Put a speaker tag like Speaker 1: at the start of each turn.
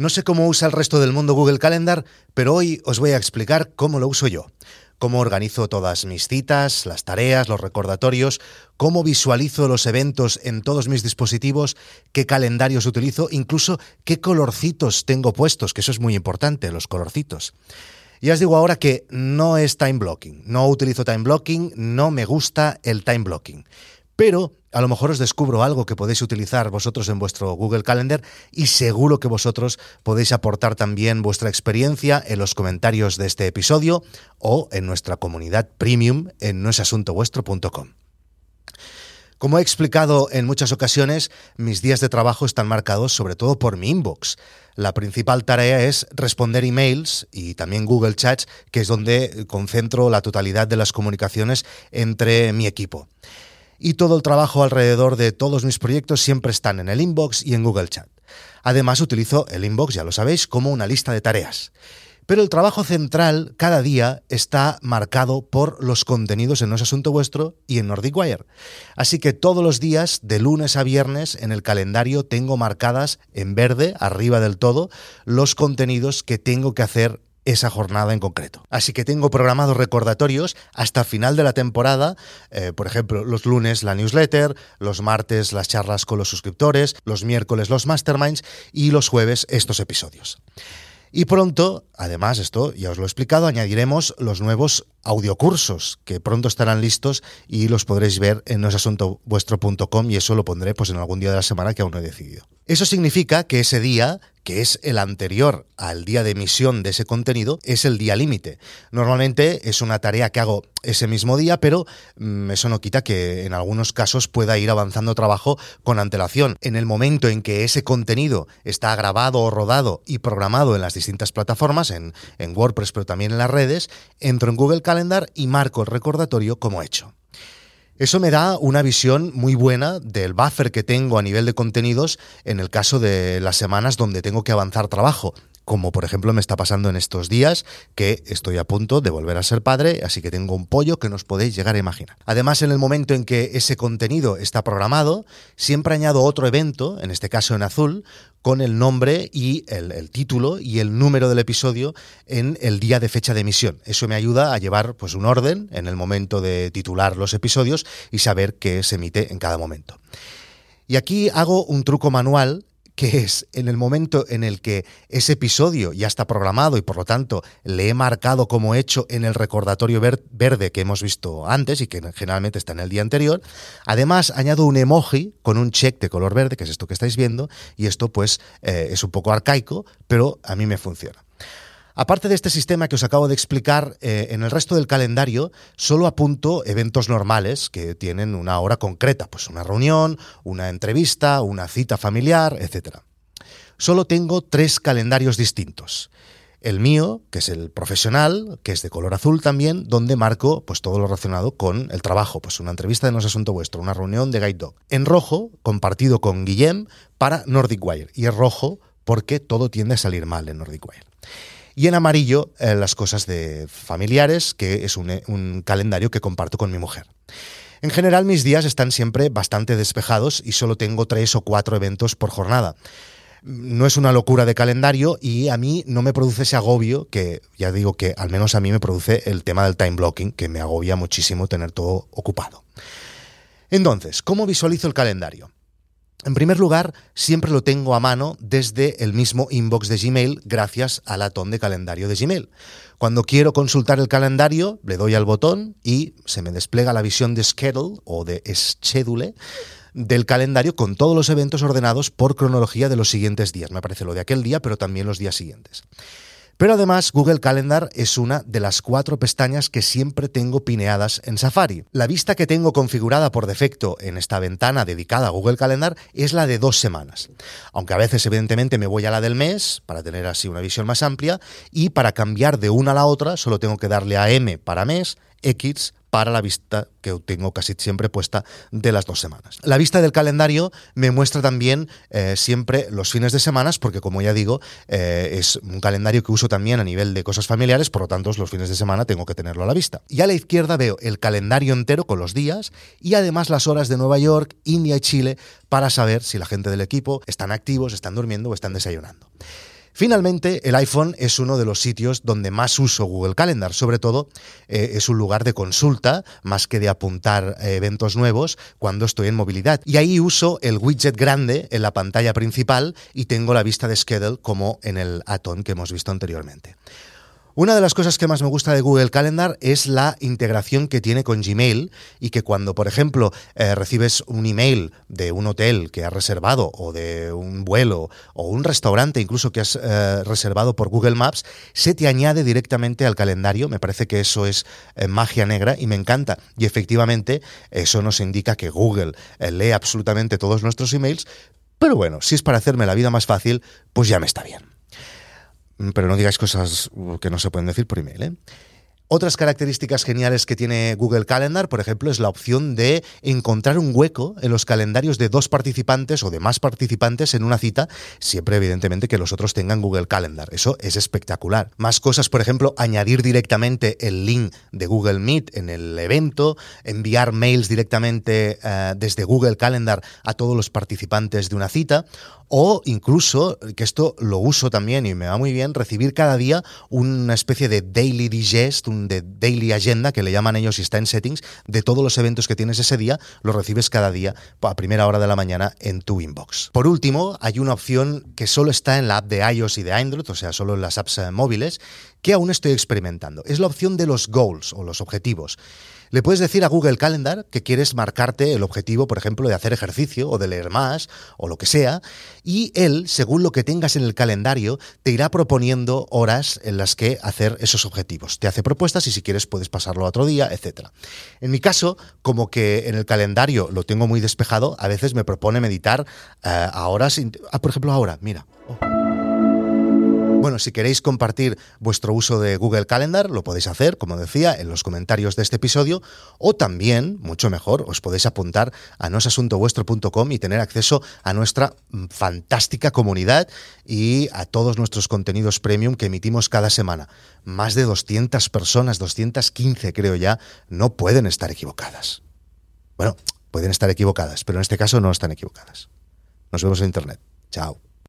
Speaker 1: No sé cómo usa el resto del mundo Google Calendar, pero hoy os voy a explicar cómo lo uso yo. Cómo organizo todas mis citas, las tareas, los recordatorios, cómo visualizo los eventos en todos mis dispositivos, qué calendarios utilizo, incluso qué colorcitos tengo puestos, que eso es muy importante, los colorcitos. Ya os digo ahora que no es time blocking, no utilizo time blocking, no me gusta el time blocking. Pero a lo mejor os descubro algo que podéis utilizar vosotros en vuestro Google Calendar y seguro que vosotros podéis aportar también vuestra experiencia en los comentarios de este episodio o en nuestra comunidad premium en noesasuntovuestro.com. Como he explicado en muchas ocasiones, mis días de trabajo están marcados sobre todo por mi inbox. La principal tarea es responder emails y también Google Chats, que es donde concentro la totalidad de las comunicaciones entre mi equipo y todo el trabajo alrededor de todos mis proyectos siempre están en el inbox y en Google Chat. Además utilizo el inbox, ya lo sabéis, como una lista de tareas. Pero el trabajo central cada día está marcado por los contenidos en No es Asunto Vuestro y en Nordic Wire. Así que todos los días, de lunes a viernes, en el calendario tengo marcadas en verde, arriba del todo, los contenidos que tengo que hacer esa jornada en concreto. Así que tengo programados recordatorios hasta final de la temporada, eh, por ejemplo, los lunes la newsletter, los martes las charlas con los suscriptores, los miércoles los masterminds y los jueves estos episodios. Y pronto, además, esto ya os lo he explicado, añadiremos los nuevos audiocursos que pronto estarán listos y los podréis ver en noesasuntovuestro.com y eso lo pondré pues en algún día de la semana que aún no he decidido. Eso significa que ese día que es el anterior al día de emisión de ese contenido, es el día límite. Normalmente es una tarea que hago ese mismo día, pero mm, eso no quita que en algunos casos pueda ir avanzando trabajo con antelación. En el momento en que ese contenido está grabado o rodado y programado en las distintas plataformas, en, en WordPress, pero también en las redes, entro en Google Calendar y marco el recordatorio como hecho. Eso me da una visión muy buena del buffer que tengo a nivel de contenidos en el caso de las semanas donde tengo que avanzar trabajo como por ejemplo me está pasando en estos días, que estoy a punto de volver a ser padre, así que tengo un pollo que nos podéis llegar a imaginar. Además, en el momento en que ese contenido está programado, siempre añado otro evento, en este caso en azul, con el nombre y el, título y el número del episodio en el día de fecha de emisión. Eso me ayuda a llevar pues, un orden en el momento de titular los episodios y saber qué se emite en cada momento. Y aquí hago un truco manual que es en el momento en el que ese episodio ya está programado y por lo tanto le he marcado como hecho en el recordatorio verde que hemos visto antes y que generalmente está en el día anterior, además añado un emoji con un check de color verde, que es esto que estáis viendo, y esto pues eh, es un poco arcaico, pero a mí me funciona. Aparte de este sistema que os acabo de explicar, eh, en el resto del calendario solo apunto eventos normales que tienen una hora concreta, pues una reunión, una entrevista, una cita familiar, etc. Solo tengo tres calendarios distintos. El mío, que es el profesional, que es de color azul también, donde marco pues todo lo relacionado con el trabajo, pues una entrevista de No es Asunto Vuestro, una reunión de Guide Dog. En rojo, compartido con Guillem para Nordic Wire. Y es rojo porque todo tiende a salir mal en Nordic Wire y en amarillo eh, las cosas de familiares, que es un, un calendario que comparto con mi mujer. En general mis días están siempre bastante despejados y solo tengo tres o cuatro eventos por jornada. No es una locura de calendario y a mí no me produce ese agobio que ya digo que al menos a mí me produce el tema del time blocking, que me agobia muchísimo tener todo ocupado. Entonces, ¿cómo visualizo el calendario? En primer lugar, siempre lo tengo a mano desde el mismo inbox de Gmail gracias al atón de calendario de Gmail. Cuando quiero consultar el calendario, le doy al botón y se me despliega la visión de schedule o de schedule del calendario con todos los eventos ordenados por cronología de los siguientes días. Me aparece lo de aquel día, pero también los días siguientes. Pero además Google Calendar es una de las cuatro pestañas que siempre tengo pineadas en Safari. La vista que tengo configurada por defecto en esta ventana dedicada a Google Calendar es la de dos semanas. Aunque a veces evidentemente me voy a la del mes para tener así una visión más amplia y para cambiar de una a la otra solo tengo que darle a M para mes, X para la vista que tengo casi siempre puesta de las dos semanas. La vista del calendario me muestra también eh, siempre los fines de semana, porque como ya digo, eh, es un calendario que uso también a nivel de cosas familiares, por lo tanto los fines de semana tengo que tenerlo a la vista. Y a la izquierda veo el calendario entero con los días y además las horas de Nueva York, India y Chile para saber si la gente del equipo están activos, están durmiendo o están desayunando. Finalmente, el iPhone es uno de los sitios donde más uso Google Calendar. Sobre todo, eh, es un lugar de consulta más que de apuntar eh, eventos nuevos cuando estoy en movilidad. Y ahí uso el widget grande en la pantalla principal y tengo la vista de schedule como en el Atom que hemos visto anteriormente. Una de las cosas que más me gusta de Google Calendar es la integración que tiene con Gmail y que cuando, por ejemplo, eh, recibes un email de un hotel que has reservado o de un vuelo o un restaurante incluso que has eh, reservado por Google Maps, se te añade directamente al calendario. Me parece que eso es eh, magia negra y me encanta. Y efectivamente eso nos indica que Google lee absolutamente todos nuestros emails. Pero bueno, si es para hacerme la vida más fácil, pues ya me está bien. Mm, pero no digáis cosas que no se pueden decir por email. ¿eh? Otras características geniales que tiene Google Calendar, por ejemplo, es la opción de encontrar un hueco en los calendarios de dos participantes o de más participantes en una cita, siempre evidentemente que los otros tengan Google Calendar. Eso es espectacular. Más cosas, por ejemplo, añadir directamente el link de Google Meet en el evento, enviar mails directamente eh, desde Google Calendar a todos los participantes de una cita o incluso, que esto lo uso también y me va muy bien, recibir cada día una especie de daily digest, de daily agenda, que le llaman ellos y está en settings, de todos los eventos que tienes ese día, los recibes cada día a primera hora de la mañana en tu inbox. Por último, hay una opción que solo está en la app de iOS y de Android, o sea, solo en las apps eh, móviles, que aún estoy experimentando. Es la opción de los goals o los objetivos. Le puedes decir a Google Calendar que quieres marcarte el objetivo, por ejemplo, de hacer ejercicio o de leer más o lo que sea, y él, según lo que tengas en el calendario, te irá proponiendo horas en las que hacer esos objetivos. Te hace propuestas y si quieres puedes pasarlo a otro día, etc. En mi caso, como que en el calendario lo tengo muy despejado, a veces me propone meditar eh, a horas, ah, por ejemplo, ahora, mira. Oh. Bueno, si queréis compartir vuestro uso de Google Calendar, lo podéis hacer, como decía, en los comentarios de este episodio, o también, mucho mejor, os podéis apuntar a nosasuntovuestro.com y tener acceso a nuestra mm, fantástica comunidad y a todos nuestros contenidos premium que emitimos cada semana. Más de 200 personas, 215 creo ya, no pueden estar equivocadas. Bueno, pueden estar equivocadas, pero en este caso no están equivocadas. Nos vemos en Internet. Chao.